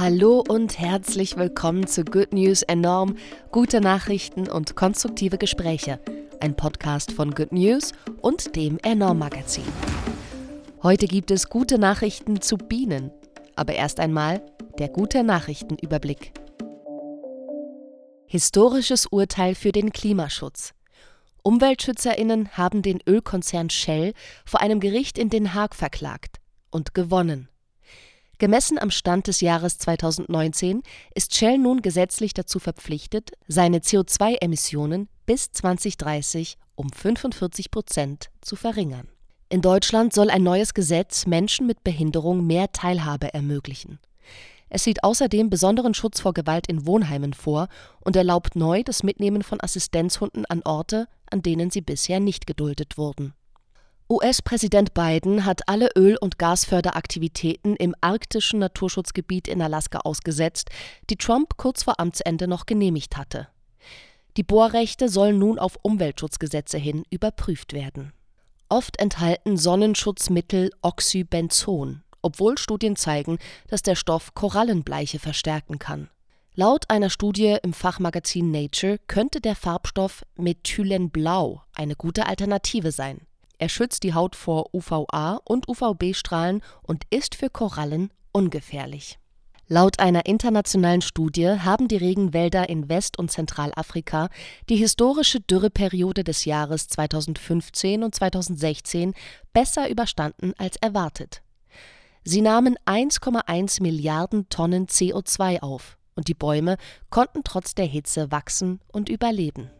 Hallo und herzlich willkommen zu Good News Enorm, gute Nachrichten und konstruktive Gespräche. Ein Podcast von Good News und dem Enorm Magazin. Heute gibt es gute Nachrichten zu Bienen. Aber erst einmal der gute Nachrichtenüberblick. Historisches Urteil für den Klimaschutz. Umweltschützerinnen haben den Ölkonzern Shell vor einem Gericht in Den Haag verklagt und gewonnen. Gemessen am Stand des Jahres 2019 ist Shell nun gesetzlich dazu verpflichtet, seine CO2-Emissionen bis 2030 um 45 Prozent zu verringern. In Deutschland soll ein neues Gesetz Menschen mit Behinderung mehr Teilhabe ermöglichen. Es sieht außerdem besonderen Schutz vor Gewalt in Wohnheimen vor und erlaubt neu das Mitnehmen von Assistenzhunden an Orte, an denen sie bisher nicht geduldet wurden. US-Präsident Biden hat alle Öl- und Gasförderaktivitäten im arktischen Naturschutzgebiet in Alaska ausgesetzt, die Trump kurz vor Amtsende noch genehmigt hatte. Die Bohrrechte sollen nun auf Umweltschutzgesetze hin überprüft werden. Oft enthalten Sonnenschutzmittel Oxybenzon, obwohl Studien zeigen, dass der Stoff Korallenbleiche verstärken kann. Laut einer Studie im Fachmagazin Nature könnte der Farbstoff Methylenblau eine gute Alternative sein. Er schützt die Haut vor UVA und UVB-Strahlen und ist für Korallen ungefährlich. Laut einer internationalen Studie haben die Regenwälder in West- und Zentralafrika die historische Dürreperiode des Jahres 2015 und 2016 besser überstanden als erwartet. Sie nahmen 1,1 Milliarden Tonnen CO2 auf und die Bäume konnten trotz der Hitze wachsen und überleben.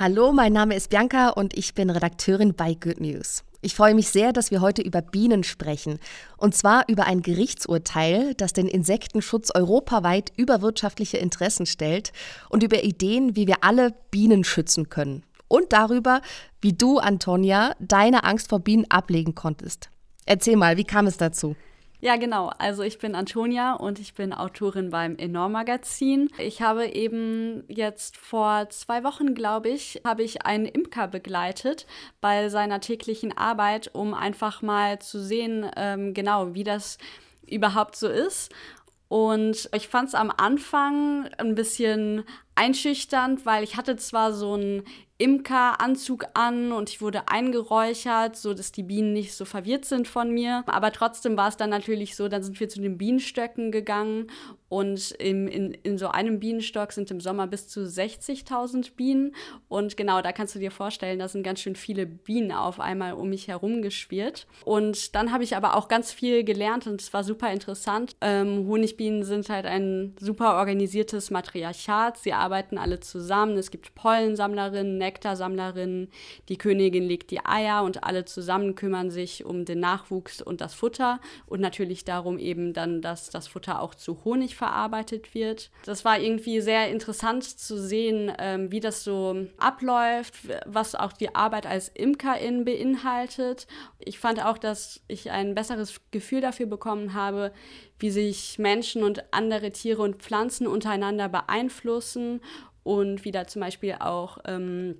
Hallo, mein Name ist Bianca und ich bin Redakteurin bei Good News. Ich freue mich sehr, dass wir heute über Bienen sprechen. Und zwar über ein Gerichtsurteil, das den Insektenschutz europaweit über wirtschaftliche Interessen stellt und über Ideen, wie wir alle Bienen schützen können. Und darüber, wie du, Antonia, deine Angst vor Bienen ablegen konntest. Erzähl mal, wie kam es dazu? Ja, genau. Also ich bin Antonia und ich bin Autorin beim Enorm Magazin. Ich habe eben jetzt vor zwei Wochen, glaube ich, habe ich einen Imker begleitet bei seiner täglichen Arbeit, um einfach mal zu sehen, ähm, genau, wie das überhaupt so ist. Und ich fand es am Anfang ein bisschen einschüchternd, weil ich hatte zwar so ein Imkeranzug an und ich wurde eingeräuchert, so dass die Bienen nicht so verwirrt sind von mir. Aber trotzdem war es dann natürlich so, dann sind wir zu den Bienenstöcken gegangen und im, in, in so einem Bienenstock sind im Sommer bis zu 60.000 Bienen. Und genau, da kannst du dir vorstellen, da sind ganz schön viele Bienen auf einmal um mich herum geschwirrt. Und dann habe ich aber auch ganz viel gelernt und es war super interessant. Ähm, Honigbienen sind halt ein super organisiertes Matriarchat. Sie arbeiten alle zusammen. Es gibt Pollensammlerinnen, Nektarsammlerinnen, die Königin legt die Eier und alle zusammen kümmern sich um den Nachwuchs und das Futter und natürlich darum eben dann, dass das Futter auch zu Honig verarbeitet wird. Das war irgendwie sehr interessant zu sehen, ähm, wie das so abläuft, was auch die Arbeit als Imkerin beinhaltet. Ich fand auch, dass ich ein besseres Gefühl dafür bekommen habe, wie sich Menschen und andere Tiere und Pflanzen untereinander beeinflussen und wie da zum Beispiel auch ähm,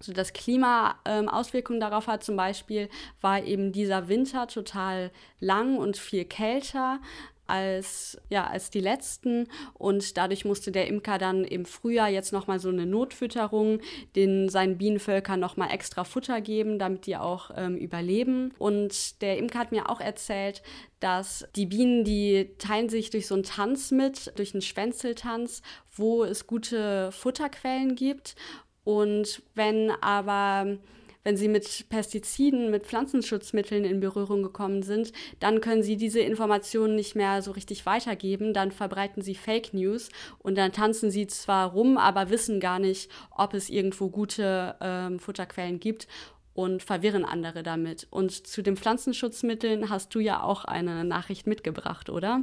so das Klima ähm, Auswirkungen darauf hat. Zum Beispiel war eben dieser Winter total lang und viel kälter als, ja, als die letzten. Und dadurch musste der Imker dann im Frühjahr jetzt nochmal so eine Notfütterung den seinen Bienenvölkern nochmal extra Futter geben, damit die auch ähm, überleben. Und der Imker hat mir auch erzählt, dass die Bienen, die teilen sich durch so einen Tanz mit, durch einen Schwänzeltanz, wo es gute Futterquellen gibt. Und wenn aber wenn sie mit Pestiziden, mit Pflanzenschutzmitteln in Berührung gekommen sind, dann können sie diese Informationen nicht mehr so richtig weitergeben. Dann verbreiten sie Fake News und dann tanzen sie zwar rum, aber wissen gar nicht, ob es irgendwo gute ähm, Futterquellen gibt und verwirren andere damit. Und zu den Pflanzenschutzmitteln hast du ja auch eine Nachricht mitgebracht, oder?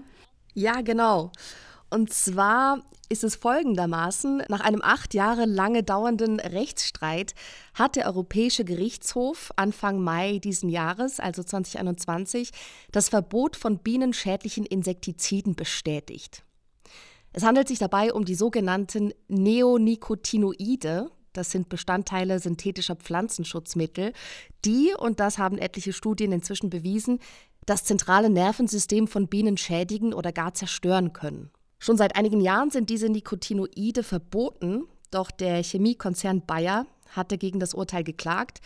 Ja, genau. Und zwar ist es folgendermaßen, nach einem acht Jahre lange dauernden Rechtsstreit hat der Europäische Gerichtshof Anfang Mai diesen Jahres, also 2021, das Verbot von bienenschädlichen Insektiziden bestätigt. Es handelt sich dabei um die sogenannten Neonicotinoide, das sind Bestandteile synthetischer Pflanzenschutzmittel, die, und das haben etliche Studien inzwischen bewiesen, das zentrale Nervensystem von Bienen schädigen oder gar zerstören können. Schon seit einigen Jahren sind diese Nicotinoide verboten, doch der Chemiekonzern Bayer hatte gegen das Urteil geklagt,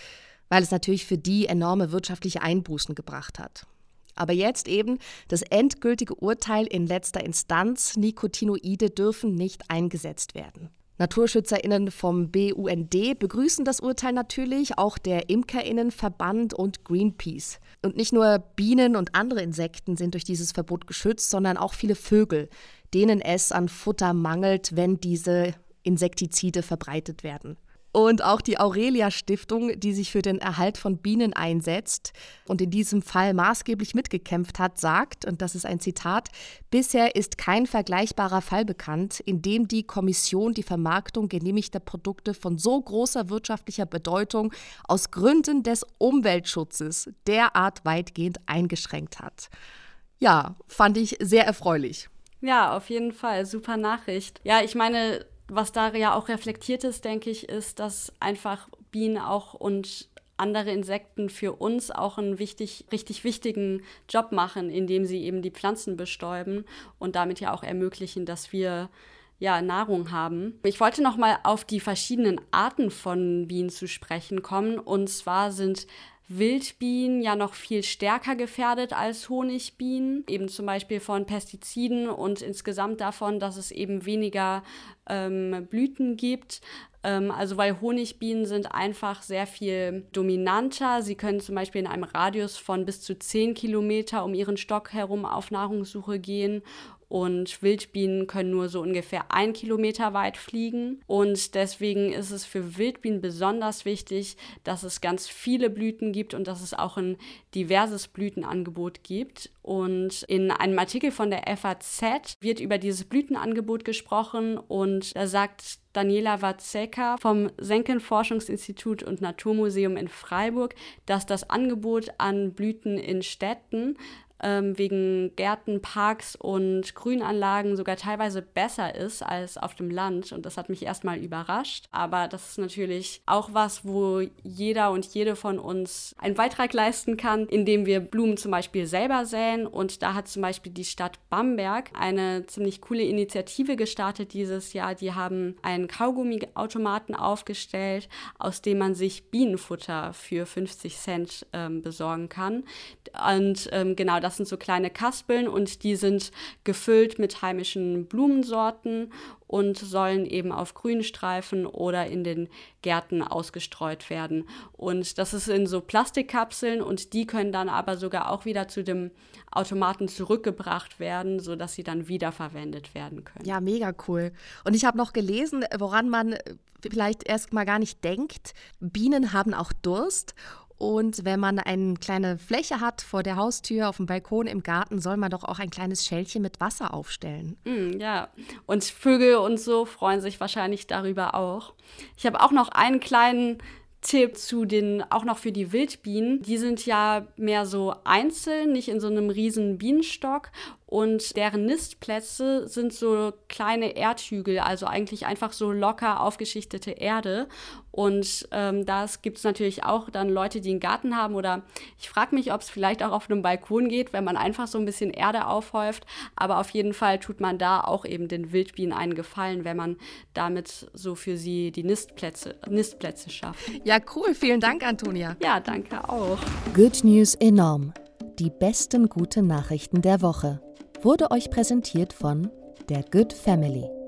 weil es natürlich für die enorme wirtschaftliche Einbußen gebracht hat. Aber jetzt eben das endgültige Urteil in letzter Instanz, Nicotinoide dürfen nicht eingesetzt werden. Naturschützerinnen vom BUND begrüßen das Urteil natürlich, auch der Imkerinnenverband und Greenpeace. Und nicht nur Bienen und andere Insekten sind durch dieses Verbot geschützt, sondern auch viele Vögel, denen es an Futter mangelt, wenn diese Insektizide verbreitet werden. Und auch die Aurelia Stiftung, die sich für den Erhalt von Bienen einsetzt und in diesem Fall maßgeblich mitgekämpft hat, sagt, und das ist ein Zitat, bisher ist kein vergleichbarer Fall bekannt, in dem die Kommission die Vermarktung genehmigter Produkte von so großer wirtschaftlicher Bedeutung aus Gründen des Umweltschutzes derart weitgehend eingeschränkt hat. Ja, fand ich sehr erfreulich. Ja, auf jeden Fall. Super Nachricht. Ja, ich meine, was da ja auch reflektiert ist, denke ich, ist, dass einfach Bienen auch und andere Insekten für uns auch einen wichtig, richtig wichtigen Job machen, indem sie eben die Pflanzen bestäuben und damit ja auch ermöglichen, dass wir ja, Nahrung haben. Ich wollte noch mal auf die verschiedenen Arten von Bienen zu sprechen kommen. Und zwar sind Wildbienen ja noch viel stärker gefährdet als Honigbienen, eben zum Beispiel von Pestiziden und insgesamt davon, dass es eben weniger ähm, Blüten gibt. Ähm, also weil Honigbienen sind einfach sehr viel dominanter. Sie können zum Beispiel in einem Radius von bis zu 10 Kilometer um ihren Stock herum auf Nahrungssuche gehen und Wildbienen können nur so ungefähr ein Kilometer weit fliegen. Und deswegen ist es für Wildbienen besonders wichtig, dass es ganz viele Blüten gibt und dass es auch ein diverses Blütenangebot gibt. Und in einem Artikel von der FAZ wird über dieses Blütenangebot gesprochen und da sagt Daniela Watzeka vom Senken Forschungsinstitut und Naturmuseum in Freiburg, dass das Angebot an Blüten in Städten ähm, wegen Gärten, Parks und Grünanlagen sogar teilweise besser ist als auf dem Land. Und das hat mich erstmal überrascht. Aber das ist natürlich auch was, wo jeder und jede von uns einen Beitrag leisten kann, indem wir Blumen zum Beispiel selber säen. Und da hat zum Beispiel die Stadt Bamberg eine ziemlich coole Initiative gestartet dieses Jahr. Die haben einen Kaugummiautomaten aufgestellt, aus dem man sich Bienenfutter für 50 Cent ähm, besorgen kann. Und ähm, genau das sind so kleine Kaspeln und die sind gefüllt mit heimischen Blumensorten und sollen eben auf Grünstreifen oder in den Gärten ausgestreut werden. Und das ist in so Plastikkapseln und die können dann aber sogar auch wieder zu dem Automaten zurückgebracht werden, sodass sie dann wiederverwendet werden können. Ja, mega cool. Und ich habe noch gelesen, woran man vielleicht erst mal gar nicht denkt. Bienen haben auch Durst und wenn man eine kleine Fläche hat vor der Haustür, auf dem Balkon, im Garten, soll man doch auch ein kleines Schälchen mit Wasser aufstellen. Mm, ja, und Vögel und so freuen sich wahrscheinlich darüber auch. Ich habe auch noch einen kleinen Tipp zu den, auch noch für die Wildbienen. Die sind ja mehr so einzeln, nicht in so einem riesen Bienenstock und deren Nistplätze sind so kleine Erdhügel, also eigentlich einfach so locker aufgeschichtete Erde. Und ähm, das gibt es natürlich auch dann Leute, die einen Garten haben oder ich frage mich, ob es vielleicht auch auf einem Balkon geht, wenn man einfach so ein bisschen Erde aufhäuft. Aber auf jeden Fall tut man da auch eben den Wildbienen einen Gefallen, wenn man damit so für sie die Nistplätze, Nistplätze schafft. Ja, cool. Vielen Dank, Antonia. Ja, danke auch. Good News enorm. Die besten guten Nachrichten der Woche wurde euch präsentiert von der Good Family.